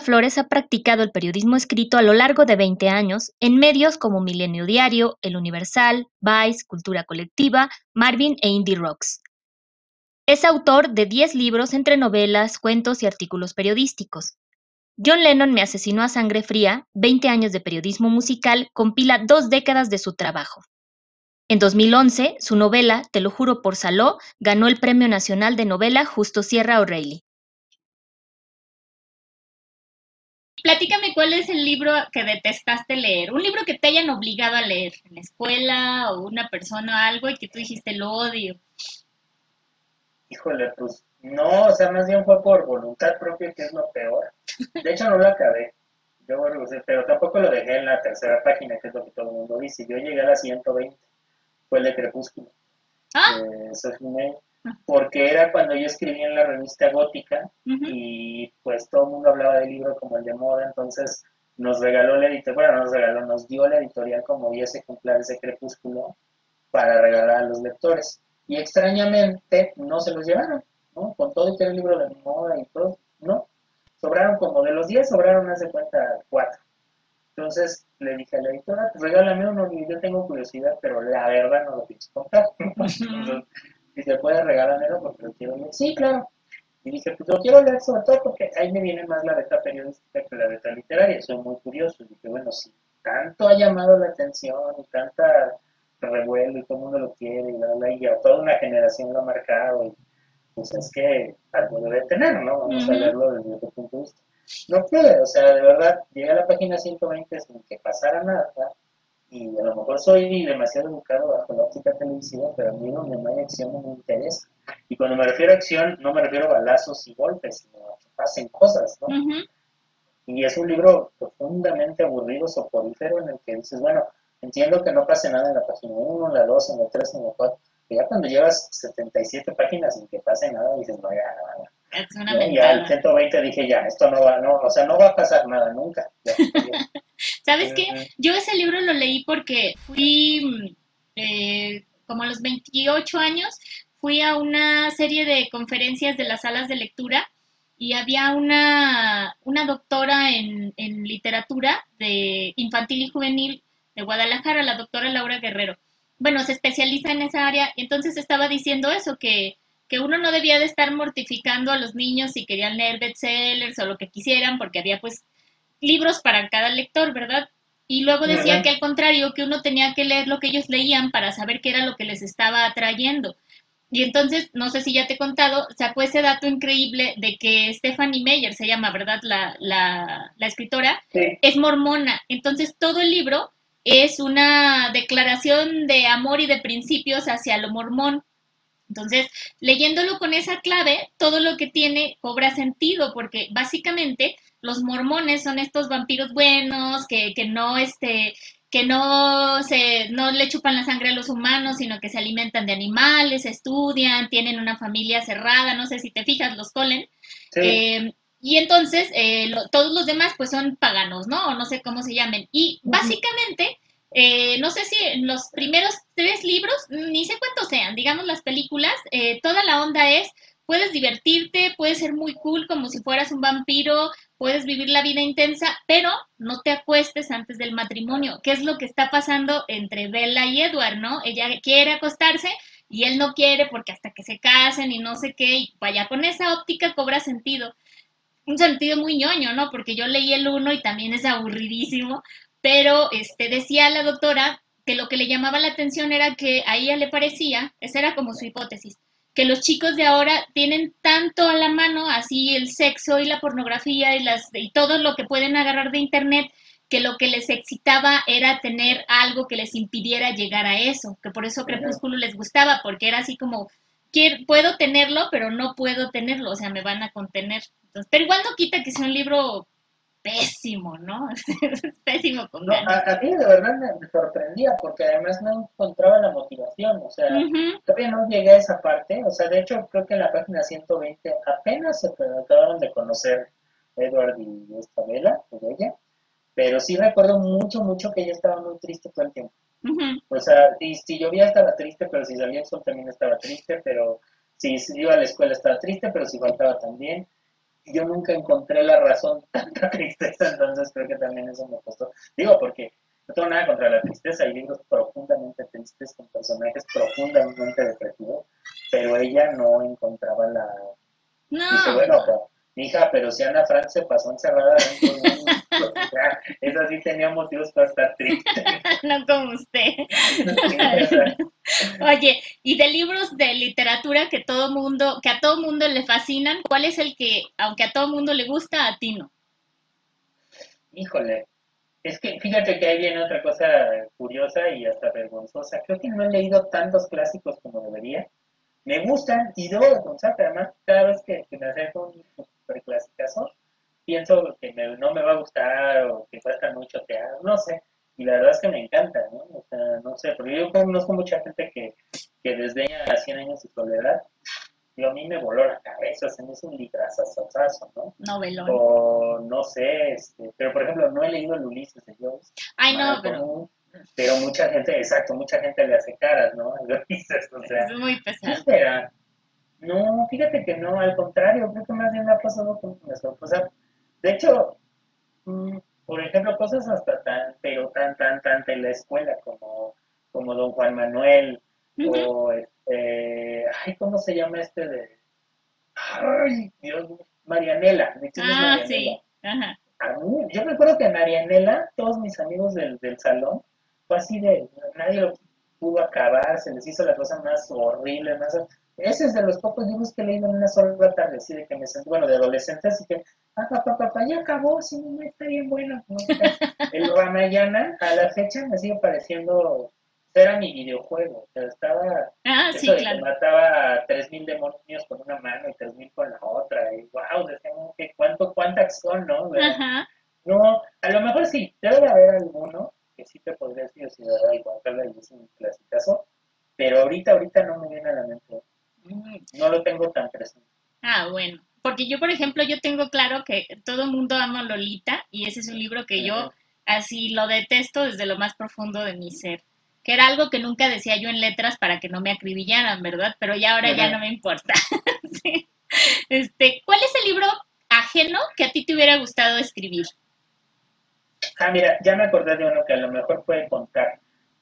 Flores ha practicado el periodismo escrito a lo largo de 20 años en medios como Milenio Diario, El Universal, Vice, Cultura Colectiva, Marvin e Indie Rocks. Es autor de 10 libros entre novelas, cuentos y artículos periodísticos. John Lennon me asesinó a sangre fría, 20 años de periodismo musical, compila dos décadas de su trabajo. En 2011, su novela, Te lo juro por Saló, ganó el Premio Nacional de Novela Justo Sierra O'Reilly. Platícame cuál es el libro que detestaste leer, un libro que te hayan obligado a leer en la escuela o una persona o algo y que tú dijiste lo odio. Híjole, pues no, o sea, más bien fue por voluntad propia, que es lo peor. De hecho, no lo acabé. Yo, pero tampoco lo dejé en la tercera página, que es lo que todo el mundo dice. Yo llegué a la 120, fue el de Crepúsculo. Ah. Eh, porque era cuando yo escribía en la revista Gótica y pues todo el mundo hablaba del libro como el de moda, entonces nos regaló la editorial, bueno, nos regaló, nos dio la editorial como 10 ejemplares de Crepúsculo para regalar a los lectores. Y extrañamente no se los llevaron, ¿no? Con todo que era el libro de moda y todo, no. Sobraron como de los 10, sobraron, hace cuenta, 4. Entonces le dije a la editora, pues regálame uno, yo tengo curiosidad, pero la verdad no lo pienso comprar. si se puede regalármelo porque lo quiero leer. Sí, claro. Y dije, pues lo quiero leer sobre todo porque ahí me viene más la beta periodística que la beta literaria. Soy muy curioso. Y dije, bueno, si tanto ha llamado la atención y tanta revuelo y todo el mundo lo quiere y, la, y a toda una generación lo ha marcado, y, pues es que algo debe tener, ¿no? Vamos a leerlo desde otro punto de vista. No puede, o sea, de verdad, llegué a la página 120 sin que pasara nada, y a lo mejor soy demasiado educado bajo la óptica televisiva, pero a mí donde no hay acción no me interesa. Y cuando me refiero a acción, no me refiero a balazos y golpes, sino a que pasen cosas, ¿no? Y es un libro profundamente aburrido, soporífero, en el que dices, bueno, entiendo que no pase nada en la página 1, en la 2, en la 3, en la 4, pero ya cuando llevas 77 páginas sin que pase nada, dices, no, ya, nada. Es una Y al 120 dije, ya, esto no va, no, o sea, no va a pasar nada nunca. ¿Sabes qué? Yo ese libro lo leí porque fui, eh, como a los 28 años, fui a una serie de conferencias de las salas de lectura y había una, una doctora en, en literatura de infantil y juvenil de Guadalajara, la doctora Laura Guerrero. Bueno, se especializa en esa área y entonces estaba diciendo eso, que que uno no debía de estar mortificando a los niños si querían leer bestsellers o lo que quisieran, porque había pues libros para cada lector, ¿verdad? Y luego decía que al contrario, que uno tenía que leer lo que ellos leían para saber qué era lo que les estaba atrayendo. Y entonces, no sé si ya te he contado, sacó ese dato increíble de que Stephanie Meyer, se llama, ¿verdad? La, la, la escritora, es mormona. Entonces, todo el libro es una declaración de amor y de principios hacia lo mormón. Entonces, leyéndolo con esa clave, todo lo que tiene cobra sentido, porque básicamente los mormones son estos vampiros buenos que, que no este que no se no le chupan la sangre a los humanos, sino que se alimentan de animales, estudian, tienen una familia cerrada, no sé si te fijas, los Colen. Eh, y entonces eh, todos los demás pues son paganos, ¿no? O no sé cómo se llamen. Y básicamente eh, no sé si en los primeros tres libros, ni sé cuántos sean, digamos las películas, eh, toda la onda es, puedes divertirte, puedes ser muy cool como si fueras un vampiro, puedes vivir la vida intensa, pero no te acuestes antes del matrimonio, ¿Qué es lo que está pasando entre Bella y Edward, ¿no? Ella quiere acostarse y él no quiere porque hasta que se casen y no sé qué, y vaya, con esa óptica cobra sentido un sentido muy ñoño, ¿no? Porque yo leí el uno y también es aburridísimo, pero este, decía la doctora que lo que le llamaba la atención era que a ella le parecía, esa era como su hipótesis, que los chicos de ahora tienen tanto a la mano, así el sexo y la pornografía y, las, y todo lo que pueden agarrar de internet, que lo que les excitaba era tener algo que les impidiera llegar a eso, que por eso Crepúsculo les gustaba, porque era así como, quiero, puedo tenerlo, pero no puedo tenerlo, o sea, me van a contener. Entonces, pero igual no quita que sea un libro pésimo, ¿no? pésimo con no, a, mí de verdad me, sorprendía porque además no encontraba la motivación, o sea, todavía no llegué a esa parte, o sea, de hecho creo que en la página 120 apenas se acabaron de conocer Edward y esta vela, de ella, pero sí recuerdo mucho, mucho que ella estaba muy triste todo el tiempo. O sea, y si llovía estaba triste, pero si salía el sol también estaba triste, pero si iba a la escuela estaba triste, pero si faltaba también yo nunca encontré la razón tanta tristeza, entonces creo que también eso me costó. Digo, porque no tengo nada contra la tristeza, hay libros profundamente tristes con personajes profundamente depresivos, pero ella no encontraba la... No. Dice, bueno, hija, pero si Ana Frank se pasó encerrada dentro de un... esa sí tenía motivos para estar triste. no como usted. Oye, y de libros de literatura que todo mundo, que a todo mundo le fascinan, ¿cuál es el que, aunque a todo mundo le gusta, a ti no? Híjole, es que fíjate que ahí viene otra cosa curiosa y hasta vergonzosa. Creo que no he leído tantos clásicos como debería. Me gustan y debo de pensar que además cada vez que, me acerco un super clásicazo, pienso que no me va a gustar o que cuesta mucho teatro, no sé. Y la verdad es que me encanta, ¿no? O sea, no sé, porque yo conozco mucha gente que, que desdeña a 100 años de soledad y a mí me voló la cabeza, se me hizo un litrazazazazo, ¿no? Novelón. O no sé, este, pero por ejemplo, no he leído el Ulises de Joyce. Ay, no, pero... pero mucha gente, exacto, mucha gente le hace caras, ¿no? Ulises, o sea. Es muy pesado. espera? No, fíjate que no, al contrario, creo que más bien me ha pasado con. O sea, de hecho, ejemplo, cosas hasta tan, pero tan, tan, tan de la escuela como, como Don Juan Manuel, o este, ay, ¿cómo se llama este de? Ay, Dios Marianela. ah, sí. Ajá. A mí, yo recuerdo que Marianela, todos mis amigos del, del salón, fue así de, nadie lo pudo acabar, se les hizo la cosa más horrible, más... Ese es de los pocos libros que he leído en una sola tarde, así de que me sentí, bueno, de adolescente, así que, ah, papá, papá, ya acabó, sí, no está bien bueno. El Ramayana, a la fecha, me sigue pareciendo era mi videojuego. O sea, estaba. Ah, sí, claro. Que mataba a 3.000 demonios con una mano y 3.000 con la otra. Y wow, decíamos que cuánto, cuánta acción, ¿no? Ajá. No, a lo mejor sí, debe de haber alguno que sí te podría decir, si da igual, y es un clasicazo. Pero ahorita, ahorita no me viene a la mente. No lo tengo tan presente. Ah, bueno. Porque yo, por ejemplo, yo tengo claro que todo el mundo ama Lolita y ese es un libro que yo así lo detesto desde lo más profundo de mi ser que era algo que nunca decía yo en letras para que no me acribillaran, ¿verdad? Pero ya ahora ya no me importa. este, ¿Cuál es el libro ajeno que a ti te hubiera gustado escribir? Ah, mira, ya me acordé de uno que a lo mejor puede contar.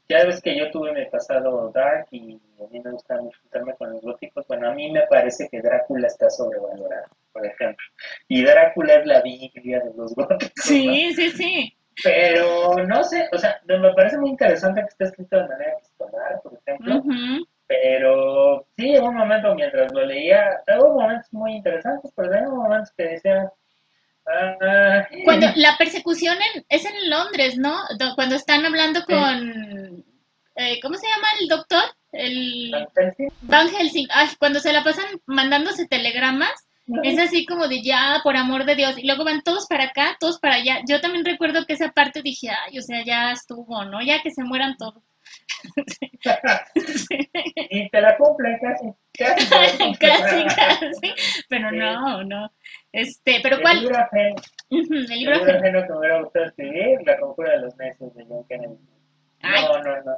Ya ves que yo tuve mi pasado dark y a mí me gusta mucho juntarme con los góticos. Bueno, a mí me parece que Drácula está sobrevalorado, por ejemplo. Y Drácula es la Biblia de los góticos. Sí, sí, sí. Pero no sé, o sea, me parece muy interesante que esté escrito de manera epistolar, por ejemplo. Pero sí, hubo un momento mientras lo leía, hubo momentos muy interesantes, pero hubo momentos que decía. Ah, Cuando la persecución es en Londres, ¿no? Cuando están hablando con. Eh, ¿Cómo se llama el doctor? El. Van Helsing. Ay, cuando se la pasan mandándose telegramas es así como de ya, por amor de Dios. Y luego van todos para acá, todos para allá. Yo también recuerdo que esa parte dije, ay, o sea, ya estuvo, ¿no? Ya que se mueran todos. y te la cumplen casi. Casi, casi, casi. Pero no, no. Este, pero ¿cuál? El libro ajeno, el libro ajeno que me hubiera gustado escribir, La conjura de los meses de John Kennedy. No, no, no.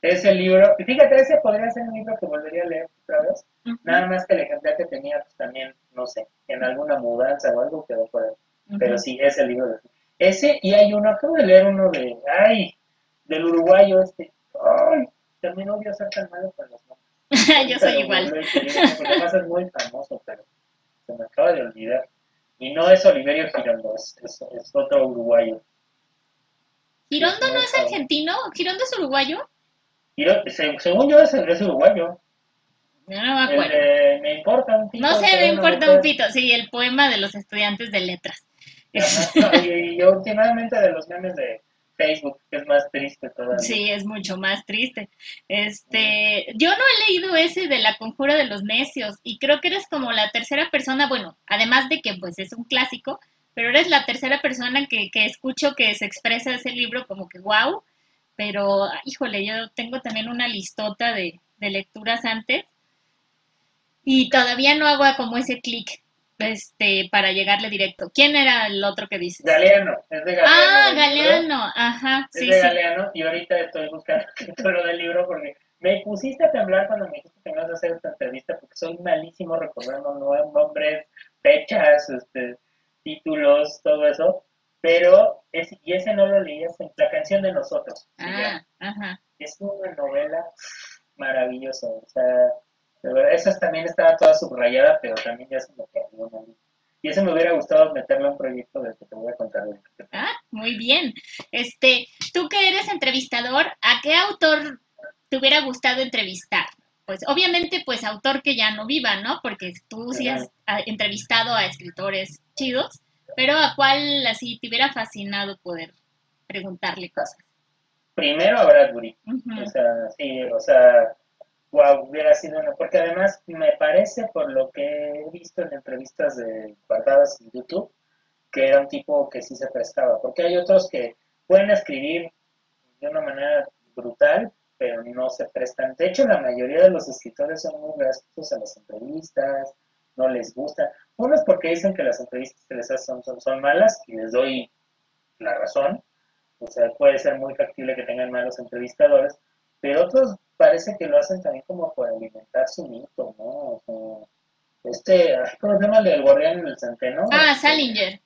Ese libro, fíjate, ese podría ser un libro que volvería a leer otra vez. Nada más que el ejemplar que tenía, pues también, no sé, en alguna mudanza o algo quedó por ahí. Pero sí, ese libro. Ese, y hay uno, acabo de leer uno de, ay, del uruguayo este. Ay, también odio ser tan malo con los nombres. Yo soy igual. Porque además es muy famoso, pero se me acaba de olvidar. Y no es Oliverio Girondo, es, es, otro uruguayo. ¿Girondo no es argentino? ¿Girondo es uruguayo? Según yo, es, es uruguayo. No, me acuerdo. me importa un pito. No sé, me importa un pito. Sí, el poema de los estudiantes de letras. y, últimamente de los memes de Facebook, que es más triste todavía. Sí, es mucho más triste. Este, yo no he leído ese de la conjura de los necios y creo que eres como la tercera persona, bueno, además de que pues es un clásico, pero eres la tercera persona que, que escucho que se expresa ese libro como que wow, pero híjole, yo tengo también una listota de, de lecturas antes y todavía no hago como ese clic este, para llegarle directo. ¿Quién era el otro que dices? Galeano, es de Galeano. Ah, Galeano, ajá. Es de Galeano y ahorita estoy buscando el título del libro porque me pusiste a temblar cuando me dijiste que me ibas a hacer esta entrevista porque soy malísimo recordando nombres, fechas, este, títulos, todo eso. Pero, es, y ese no lo leí, es La canción de nosotros. Ah, ajá. Es una novela maravillosa. O sea, de verdad, esa también estaba toda subrayada, pero también ya se me quedó Y eso me hubiera gustado meterle a un proyecto del que te voy a contar. Ah, muy bien. Este, tú que eres entrevistador, ¿a qué autor te hubiera gustado entrevistar? Pues obviamente, pues autor que ya no viva, ¿no? Porque tú sí has entrevistado a escritores chidos, pero ¿a cuál así te hubiera fascinado poder preguntarle cosas? Primero a Bradbury. O sea, sí, o sea, wow, hubiera sido una, porque además me parece, por lo que he visto en entrevistas de guardadas en YouTube, que era un tipo que sí se prestaba, porque hay otros que pueden escribir de una manera brutal, pero no se prestan. De hecho, la mayoría de los escritores son muy graciosos en las entrevistas, no les gusta. Unos porque dicen que las entrevistas que les hacen son, son, malas, y les doy la razón. O sea, puede ser muy factible que tengan malos entrevistadores, pero otros parece que lo hacen también como por alimentar su mito, ¿no? O sea, este, ¿cómo se llama el del guardián en el centeno? Ah, Salinger.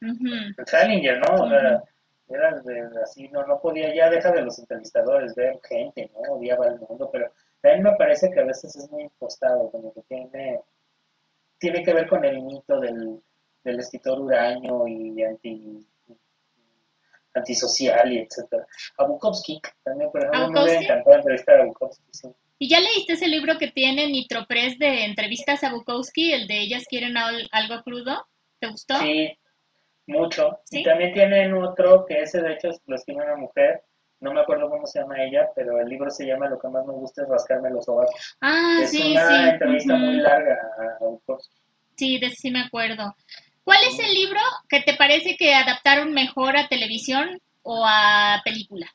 Salinger, ¿no? O sea, era de, así, no, no podía ya dejar de los entrevistadores ver gente, ¿no? Odiaba el mundo, pero mí me parece que a veces es muy impostado, como que tiene, tiene que ver con el mito del, del escritor huraño y anti antisocial y etcétera. A Bukowski también, por ejemplo, me hubiera encantado entrevistar a Bukowski. Sí. ¿Y ya leíste ese libro que tiene Nitropress de entrevistas a Bukowski, el de Ellas quieren algo crudo? ¿Te gustó? Sí, mucho. Y también tienen otro que ese de hecho lo escribe una mujer, no me acuerdo cómo se llama ella, pero el libro se llama Lo que más me gusta es rascarme los ojos. Ah, es sí, una entrevista muy larga a Bukowski. Sí, de sí me acuerdo. ¿Cuál es el libro que te parece que adaptaron mejor a televisión o a película?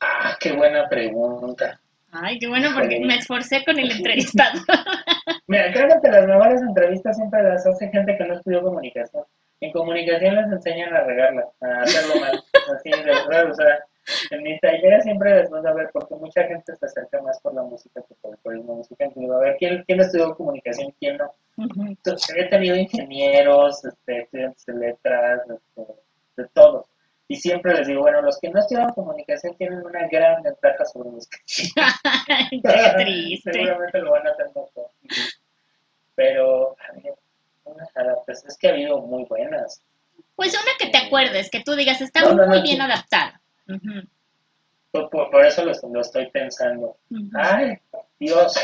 Ah, qué buena pregunta. Ay, qué bueno, porque me esforcé con el entrevistado. Mira, creo que las mejores entrevistas siempre las hace gente que no estudió comunicación. En comunicación les enseñan a regarla, a hacerlo mal. Así de verdad, o sea, en mi taller siempre les van a ver, porque mucha gente se acerca más por la música que por el periodismo musical. A ver, ¿quién, quién estudió comunicación y quién no? he tenido ingenieros, este, estudiantes de letras, este, de todos. Y siempre les digo, bueno, los que no estudian comunicación tienen una gran ventaja sobre los que Qué triste. Seguramente lo van a hacer mejor. Pero, pues es que ha habido muy buenas. Pues una que te acuerdes, que tú digas, está muy bien adaptada. por, eso lo, estoy pensando. Ay, Dios.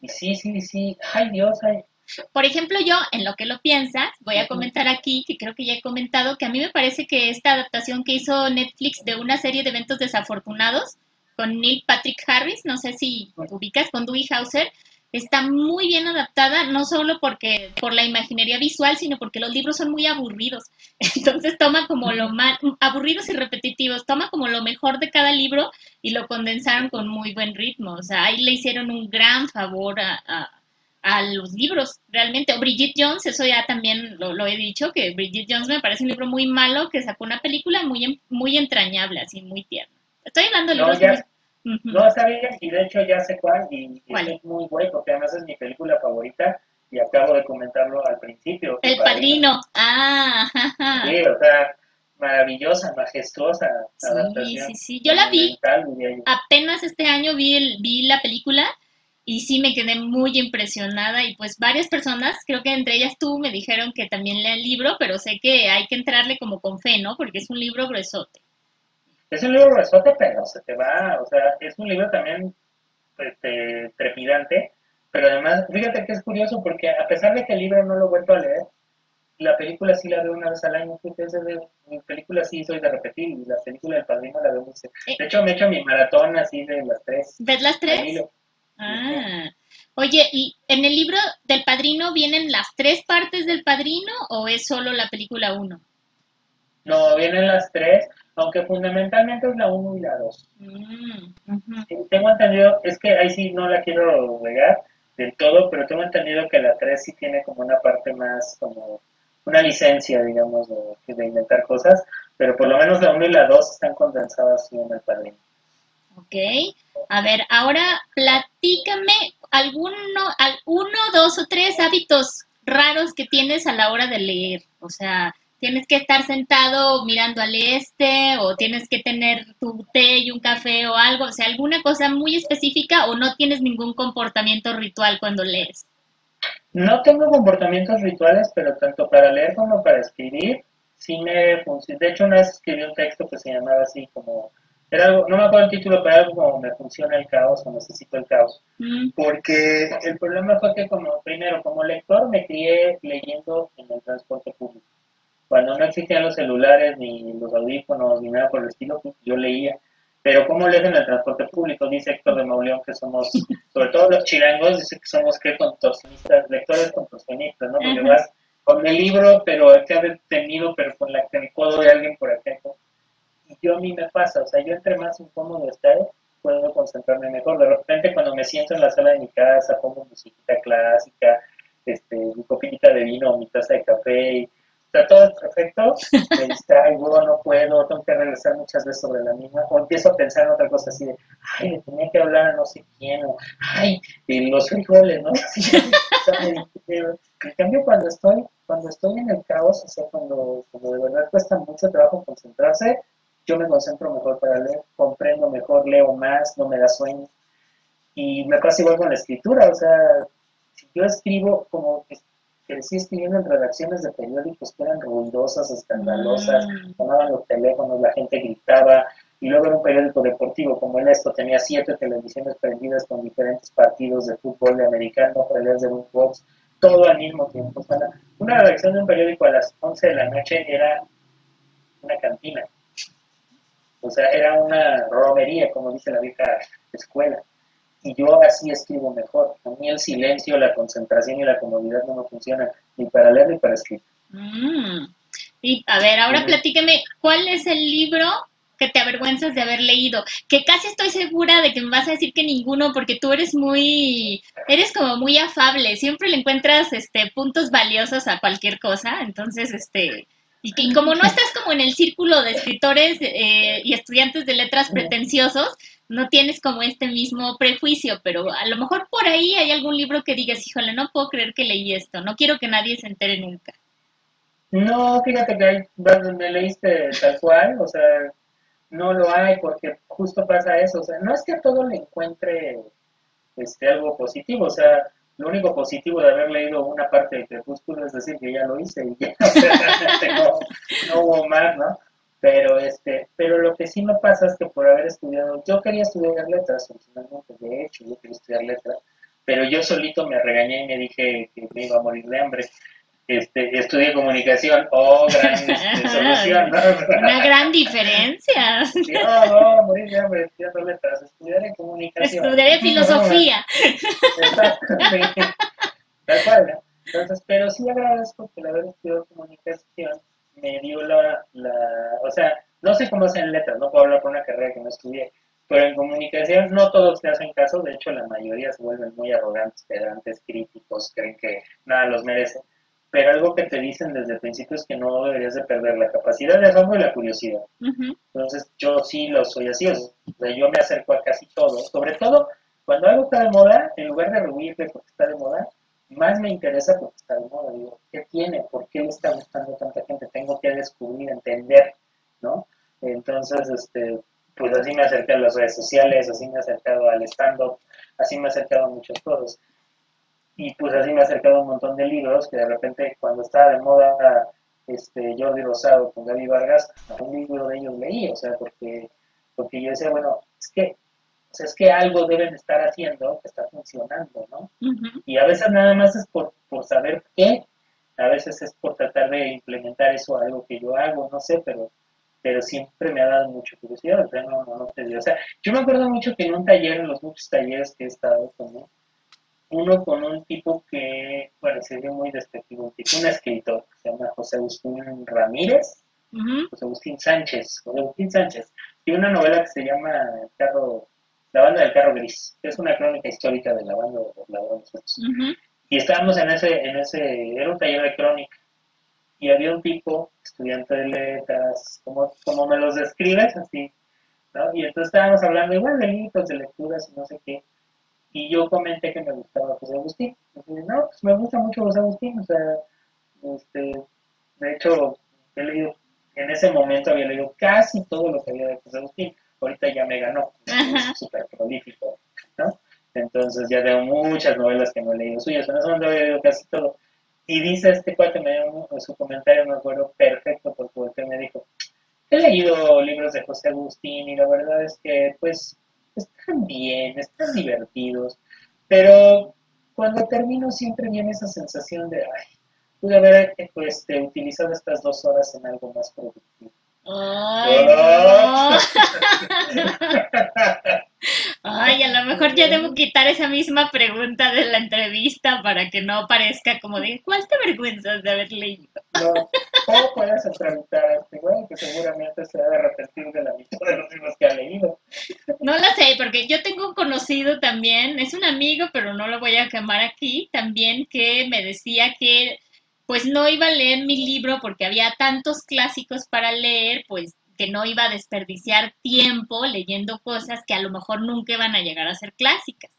Y sí, sí, sí. Ay, Dios, ay. Por ejemplo, yo, en lo que lo piensas, voy a comentar aquí, que creo que ya he comentado, que a mí me parece que esta adaptación que hizo Netflix de una serie de eventos desafortunados con Neil Patrick Harris, no sé si ubicas, con Dewey Hauser, está muy bien adaptada, no solo porque por la imaginería visual, sino porque los libros son muy aburridos. Entonces toma como lo más, aburridos y repetitivos, toma como lo mejor de cada libro y lo condensaron con muy buen ritmo. O sea, ahí le hicieron un gran favor a, los libros, realmente. O Bridget Jones, eso ya también lo, he dicho, que Bridget Jones me parece un libro muy malo, que sacó una película muy, muy entrañable, así, muy tierna. Estoy hablando de libros no, está bien, y de hecho ya sé cuál, y, es muy bueno, porque además es mi película favorita, y acabo de comentarlo al principio. El Padrino, ah, Sí, o sea, maravillosa, majestuosa sí, Sí, sí, yo la vi, apenas este año vi, el, vi la película, y sí me quedé muy impresionada y pues varias personas, creo que entre ellas tú, me dijeron que también lea el libro, pero sé que hay que entrarle como con fe, ¿no? Porque es un libro gruesote. Es un libro resuelto, pero se te va, o sea, es un libro también este, trepidante, pero además, fíjate que es curioso porque a pesar de que el libro no lo he vuelto a leer, la película sí la veo una vez al año, de, mi película sí soy de repetir, y la película del Padrino la veo muy De hecho, me he hecho mi maratón así de las tres. ¿Ves las tres? Ah. Oye, ¿y en el libro del Padrino vienen las tres partes del Padrino o es solo la película uno? No, vienen las tres, aunque fundamentalmente es la 1 y la 2. Mm, tengo entendido, es que ahí sí no la quiero regar del todo, pero tengo entendido que la 3 sí tiene como una parte más como una licencia, digamos, de, de inventar cosas, pero por lo menos la 1 y la 2 están condensadas en el padrino. Ok. A ver, ahora platícame alguno, uno, dos o tres hábitos raros que tienes a la hora de leer. O sea, tienes que estar sentado mirando al este o tienes que tener tu té y un café o algo, o sea, alguna cosa muy específica o no tienes ningún comportamiento ritual cuando lees. No tengo comportamientos rituales, pero tanto para leer como para escribir, sí me funciona. De hecho, una vez escribí un texto que se llamaba así como, era algo, no me acuerdo el título, pero algo como me funciona el caos o necesito el caos. Mm. Porque el problema fue que como, primero, como lector me crié leyendo en el transporte público cuando no existían los celulares, ni los audífonos, ni nada por el estilo, pues, yo leía. Pero ¿cómo lees en el transporte público? Dice Héctor de Mauleón que somos, sobre todo los chilangos, dice que somos que contorsionistas, lectores contorsionistas, ¿no? Porque vas con el libro, pero que ha detenido, pero con la que me puedo de alguien por acá. Y yo a mí me pasa, o sea, yo entre más incómodo esté, puedo concentrarme mejor. De repente cuando me siento en la sala de mi casa, pongo musiquita clásica, este, mi copita de vino, mi taza de café, y sea, todo perfecto, me distraigo, no puedo, tengo que regresar muchas veces sobre la misma, o empiezo a pensar en otra cosa así de, ay, le tenía que hablar a no sé quién, o, ay, y los frijoles, ¿no? en cambio, cuando estoy, cuando estoy en el caos, o sea, cuando, cuando de verdad cuesta mucho trabajo concentrarse, yo me concentro mejor para leer, comprendo mejor, leo más, no me da sueño. Y me pasa igual con la escritura, o sea, si yo escribo como crecí escribiendo en redacciones de periódicos que eran ruidosas, escandalosas, mm. tomaban los teléfonos, la gente gritaba, y luego era un periódico deportivo como el esto, tenía siete televisiones prendidas con diferentes partidos de fútbol, de americano, peleas de box, todo al mismo tiempo. una redacción de un periódico a las 11 de la noche era una cantina. O sea, era una romería, como dice la vieja escuela y yo así escribo mejor. A mí el silencio, la concentración y la comodidad no me funcionan ni para leer ni para escribir. Mm. Y a ver, ahora platíqueme, ¿cuál es el libro que te avergüenzas de haber leído? Que casi estoy segura de que me vas a decir que ninguno, porque tú eres muy, eres como muy afable, siempre le encuentras este puntos valiosos a cualquier cosa, entonces este y, que, como no estás como en el círculo de escritores eh, y estudiantes de letras pretenciosos, no tienes como este mismo prejuicio, pero a lo mejor por ahí hay algún libro que digas, híjole, no puedo creer que leí esto, no quiero que nadie se entere nunca. No, fíjate que me leíste tal cual, o sea, no lo hay porque justo pasa eso, o sea, no es que a todo le encuentre este, algo positivo, o sea, lo único positivo de haber leído una parte de Crepúsculo es decir que ya lo hice y ya no, no hubo más, ¿no? Pero, este, pero lo que sí me pasa es que por haber estudiado, yo quería estudiar letras originalmente, de hecho, yo quería estudiar letras, pero yo solito me regañé y me dije que me iba a morir de hambre. Este, estudié comunicación, oh, gran este, solución, ¿no? Una gran diferencia. no, no, morir de hambre estudiando letras, estudiaré comunicación. Estudiaré filosofía. Exactamente. Tal cual, Entonces, pero sí agradezco que el haber estudiado comunicación me dio la, sé cómo es en letras, no puedo hablar por una carrera que no estudié, pero en comunicación no todos te hacen caso, de hecho la mayoría se vuelven muy arrogantes, pedantes, críticos, creen que nada los merece, pero algo que te dicen desde el principio es que no deberías de perder la capacidad de asombro y la curiosidad. Entonces yo sí lo soy así, o sea, yo me acerco a casi todo, sobre todo cuando algo está de moda, en lugar de rehuirle porque está de moda, más me interesa porque está de moda. Digo, ¿qué tiene? ¿Por qué le está gustando tanta gente? Tengo que descubrir, entender, ¿no? Entonces, este, pues así me acerqué a las redes sociales, así me he acercado al stand-up, así me he acercado a muchas cosas. Y pues así me he acercado a un montón de libros que de repente cuando estaba de moda este, Jordi Rosado con Gaby Vargas, un libro de ellos leí, o sea, porque, porque yo decía, bueno, es que es que algo deben estar haciendo que está funcionando, ¿no? Y a veces nada más es por, por saber qué, a veces es por tratar de implementar eso a algo que yo hago, no sé, pero pero siempre me ha dado mucha curiosidad, o sea, no, no, no te digo. O sea, yo me acuerdo mucho que en un taller, en los muchos talleres que he estado con uno con un tipo que, bueno, se dio muy despectivo, un tipo, un escritor, que se llama José Agustín Ramírez, José Agustín Sánchez, José Agustín Sánchez, y una novela que se llama El carro la banda del carro gris, que es una crónica histórica de la banda de los ladrones. Y estábamos en ese, en ese, era un taller de crónica, y había un tipo, estudiante de letras, como, como me los describes, así, Y entonces estábamos hablando igual de libros, de lecturas y no sé qué. Y yo comenté que me gustaba José Agustín. no, pues me gusta mucho José Agustín. O sea, este, de hecho, he leído, en ese momento había leído casi todo lo que había de José Agustín. Ahorita ya me ganó, es súper prolífico, ¿no? Entonces ya tengo muchas novelas que no he leído suyas. En ese momento había leído casi todo. Y dice este cuate, me dio su comentario, me acuerdo perfecto, porque me dijo, he leído libros de José Agustín y la verdad es que, pues, están bien, están divertidos, pero cuando termino siempre viene esa sensación de, ay, pude haber pues, utilizado estas dos horas en algo más productivo. Ay, Ay, a lo mejor ya debo quitar esa misma pregunta de la entrevista para que no parezca como de ¿cuál te avergüenzas de haber leído? No, ¿cómo puedes preguntar a este güey que seguramente se a arrepentir de la mitad de los libros que ha leído? No lo sé, porque yo tengo un conocido también, es un amigo, pero no lo voy a quemar aquí, también que me decía que pues no iba a leer mi libro porque había tantos clásicos para leer, pues que no iba a desperdiciar tiempo leyendo cosas que a lo mejor nunca iban a llegar a ser clásicas.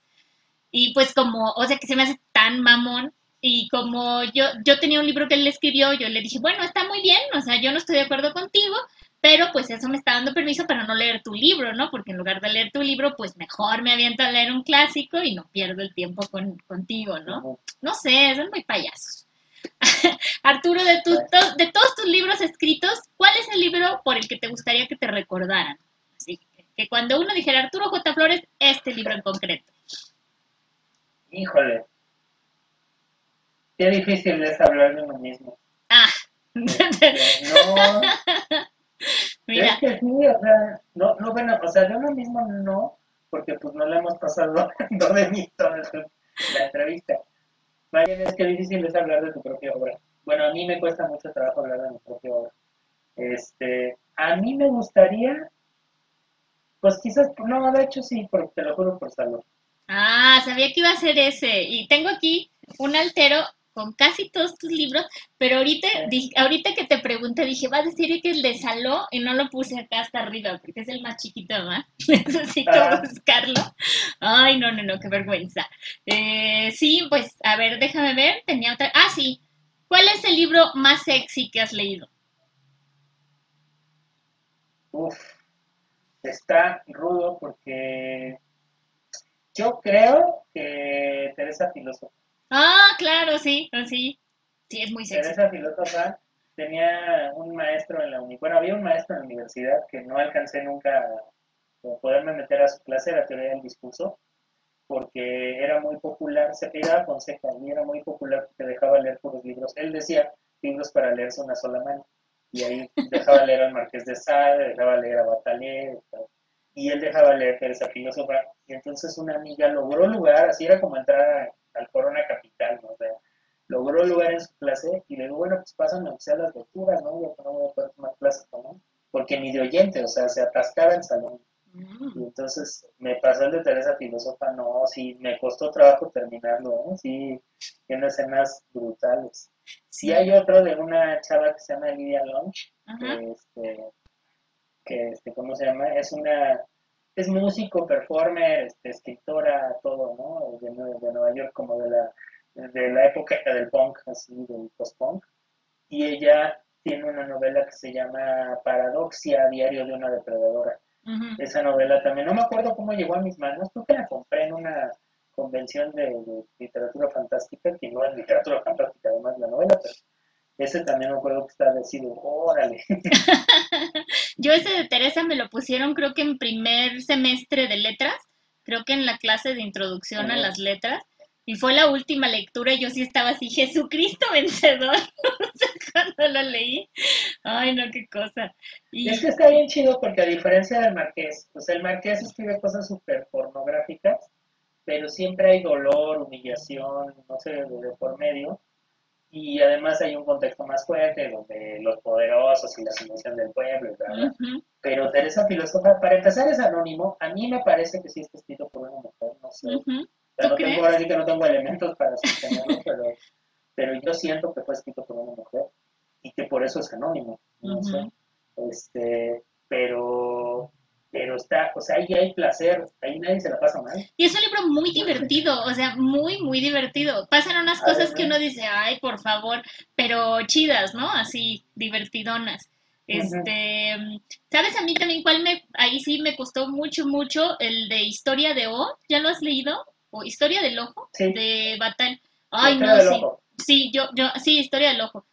Y pues como, o sea, que se me hace tan mamón. Y como yo, yo tenía un libro que él escribió, yo le dije, bueno, está muy bien, o sea, yo no estoy de acuerdo contigo, pero pues eso me está dando permiso para no leer tu libro, ¿no? Porque en lugar de leer tu libro, pues mejor me aviento a leer un clásico y no pierdo el tiempo con, contigo, ¿no? No sé, son muy payasos. Arturo, de, de todos tus libros escritos, ¿cuál es el libro por el que te gustaría que te recordaran? Así que cuando uno dijera Arturo J. Flores, este libro en concreto. Híjole. Qué difícil es hablar de uno mismo. Ah. Este, no. Mira. Es que sí, o sea, no, no, bueno, o sea, de uno mismo no, porque pues no le hemos pasado de mí toda la entrevista. Más es que difícil es hablar de tu propia obra. Bueno, a mí me cuesta mucho trabajo hablar de mi propia obra. Este, a mí me gustaría, pues quizás, no, de hecho sí, porque te lo juro por salud. Ah, sabía que iba a ser ese. Y tengo aquí un altero con casi todos tus libros, pero ahorita, ahorita que te pregunté, dije, va a decir que el de Saló y no lo puse acá hasta arriba, porque es el más chiquito, ¿verdad? Necesito buscarlo. Ay, no, no, no, qué vergüenza. Eh, sí, pues, a ver, déjame ver, tenía otra. Ah, sí. ¿Cuál es el libro más sexy que has leído? Uf, está rudo porque yo creo que Teresa Filósofo Ah, claro, sí, oh, sí. Sí, es muy sexy. esa filósofa tenía un maestro en la universidad, bueno, había un maestro en la universidad que no alcancé nunca a poderme meter a su clase, la teoría del discurso, porque era muy popular, se pegaba Fonseca y era muy popular porque dejaba leer puros libros. Él decía libros para leerse una sola mano. Y ahí dejaba leer al Marqués de Sade, dejaba leer a Bataller, y él dejaba leer a esa filósofa. Y entonces una amiga logró lugar, así era como entrar al Corona Capital, ¿no? O sea, logró lugar en su clase y le digo, bueno, pues pasan a las lecturas, ¿no? Yo no voy a poder tomar clases, ¿no? Porque ni de oyente, o sea, se atascaba en salón. Mm. Y entonces me pasó el de Teresa Filósofa, no, sí, me costó trabajo terminarlo, ¿no? Sí, tiene escenas brutales. Sí hay otro de una chava que se llama Lidia Lunch, que, este, que, este, ¿cómo se llama? Es una es músico, performer, este, escritora, todo, ¿no? De, de, Nueva York, como de la, de la época del punk, así, del post-punk. Y ella tiene una novela que se llama Paradoxia, Diario de una Depredadora. Esa novela también, no me acuerdo cómo llegó a mis manos, creo que la compré en una convención de, de literatura fantástica, que no es literatura fantástica, además la novela, pero ese también me acuerdo que está decidido, órale. Yo ese de Teresa me lo pusieron creo que en primer semestre de letras, creo que en la clase de introducción a las letras, y fue la última lectura y yo sí estaba así, Jesucristo vencedor, cuando lo leí. Ay, no, qué cosa. Y... Es que está bien chido porque a diferencia del Marqués, pues el Marqués escribe cosas súper pornográficas, pero siempre hay dolor, humillación, no sé, de por medio y además hay un contexto más fuerte donde los poderosos y la sumisión del pueblo, ¿verdad? Pero Teresa Filósofa, para empezar, es anónimo. A mí me parece que sí está escrito por una mujer, no sé. no tengo, ahora sí que no tengo elementos para sostenerlo, pero, pero yo siento que fue escrito por una mujer y que por eso es anónimo. No sé. Este, pero pero está, o sea, ahí hay placer, ahí nadie se la pasa mal. Y es un libro muy divertido, o sea, muy, muy divertido. Pasan unas cosas que uno dice, ay, por favor, pero chidas, ¿no? Así, divertidonas. Este, ¿sabes a mí también cuál me, ahí sí me costó mucho, mucho, el de Historia de O, ¿ya lo has leído? O Historia del Ojo, de Batal. Ay, no, sí. Sí, yo, yo, sí, Historia del Ojo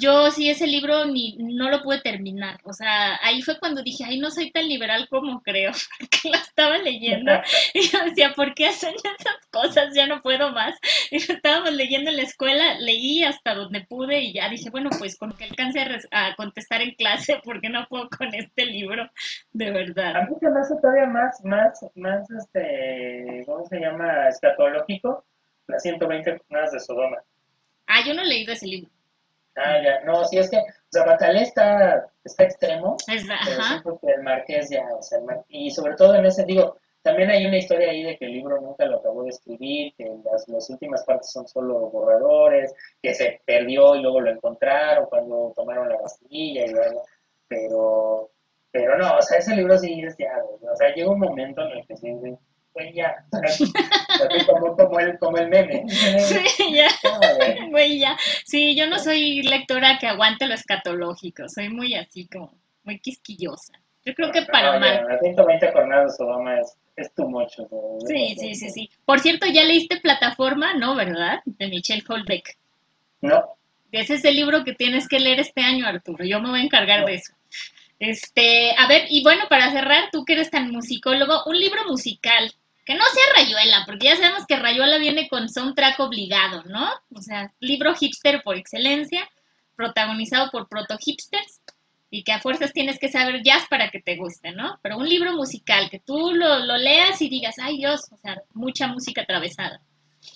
yo sí ese libro ni no lo pude terminar. O sea, ahí fue cuando dije, ay, no soy tan liberal como creo, porque la estaba leyendo y yo decía, ¿por qué hacen esas cosas? Ya no puedo más. Y estábamos leyendo en la escuela, leí hasta donde pude y ya dije, bueno, pues con que alcance a, contestar en clase, porque no puedo con este libro, de verdad. A mí se me hace todavía más, más, más, este, ¿cómo se llama? Escatológico, las 120 jornadas de Sodoma. Ah, yo no he leído ese libro. Ah, ya, no, sí es que, o sea, Batalé está, está extremo, es, pero siento que el Marqués ya, o sea, y sobre todo en ese, digo, también hay una historia ahí de que el libro nunca lo acabó de escribir, que las, las últimas partes son solo borradores, que se perdió y luego lo encontraron cuando tomaron la Bastilla y luego, pero, pero no, o sea, ese libro sí es ya, o sea, llega un momento en el que sí, güey, ya. como, como, el, como el meme. Sí, ya. Güey, ya. Sí, yo no soy lectora que aguante lo escatológico. Soy muy así, como muy quisquillosa. Yo creo que para no, mal. 120 jornadas Sodoma es, es tu mocho. Sí, sí, sí, sí. Por cierto, ya leíste Plataforma, ¿no? ¿Verdad? De Michelle Holbeck. No. Ese es el libro que tienes que leer este año, Arturo. Yo me voy a encargar de eso. Este, a ver, y bueno, para cerrar, tú que eres tan musicólogo, un libro musical que no sea Rayuela, porque ya sabemos que Rayuela viene con soundtrack obligado, ¿no? O sea, libro hipster por excelencia, protagonizado por proto hipsters y que a fuerzas tienes que saber jazz para que te guste, ¿no? Pero un libro musical, que tú lo, leas y digas, ay Dios, o sea, mucha música atravesada.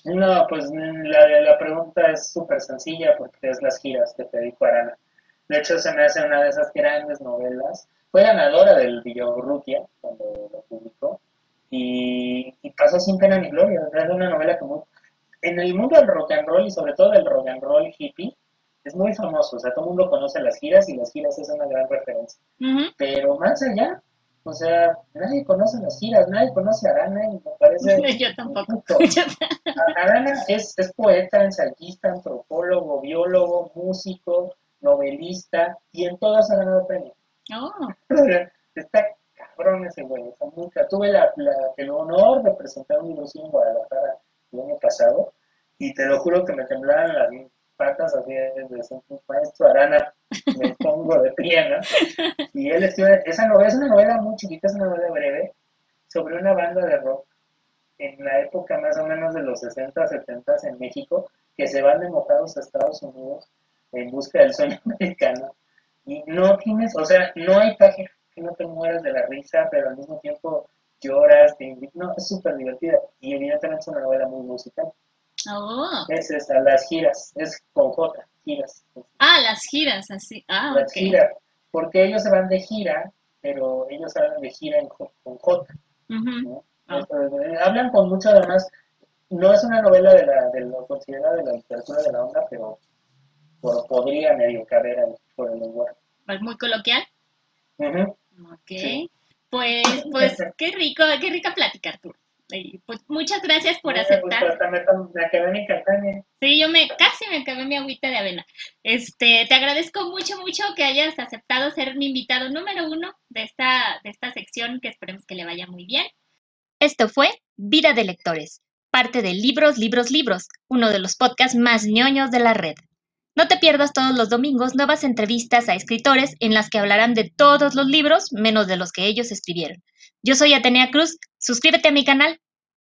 No, pues la, la pregunta es súper sencilla porque es las giras que te dijo Arana. De hecho, se me hace una de esas grandes novelas. Fue ganadora del Villorrutia cuando lo publicó y, pasó sin pena ni gloria. Es una novela como en el mundo del rock and roll y sobre todo del rock and roll hippie es muy famoso. O sea, todo el mundo conoce las giras y las giras es una gran referencia. Pero más allá, o sea, nadie conoce las giras, nadie conoce a Arana y me parece... Yo tampoco. Arana es, es poeta, ensayista, antropólogo, biólogo, músico, novelista y en todas ha ganado premios. Oh. Está cabrón ese güey, está muy Tuve la, el honor de presentar un libro en Guadalajara el año pasado y te lo juro que me temblaban las patas así de un maestro Arana, me pongo de pie, ¿no? Y él escribe, esa novela es una novela muy chiquita, es una novela breve sobre una banda de rock en la época más o menos de los 60, 70 en México, que se van de mojados a Estados Unidos en busca del sueño americano. Y no tienes, o sea, no hay página que no te mueras de la risa, pero al mismo tiempo lloras, te no, es súper divertida. Y evidentemente es una novela muy musical. Oh. Es esa, las giras, es con J, giras. Ah, las giras, así. Ah, las giras, porque ellos se van de gira, pero ellos hablan de gira en, con J. Ah. Eh, hablan con mucho además, no es una novela de la, de lo considerada de la literatura de la onda, pero podría medio caber ahí por el lenguaje. Muy coloquial. Ok. Pues, pues qué rico, qué rica plática, Arturo. Pues muchas gracias por aceptar. me, acabé mi Sí, yo me casi me acabé mi agüita de avena. Este, te agradezco mucho, mucho que hayas aceptado ser mi invitado número uno de esta, de esta sección que esperemos que le vaya muy bien. Esto fue Vida de Lectores, parte de Libros, Libros, Libros, uno de los podcasts más ñoños de la red. No te pierdas todos los domingos nuevas entrevistas a escritores en las que hablarán de todos los libros menos de los que ellos escribieron. Yo soy Atenea Cruz, suscríbete a mi canal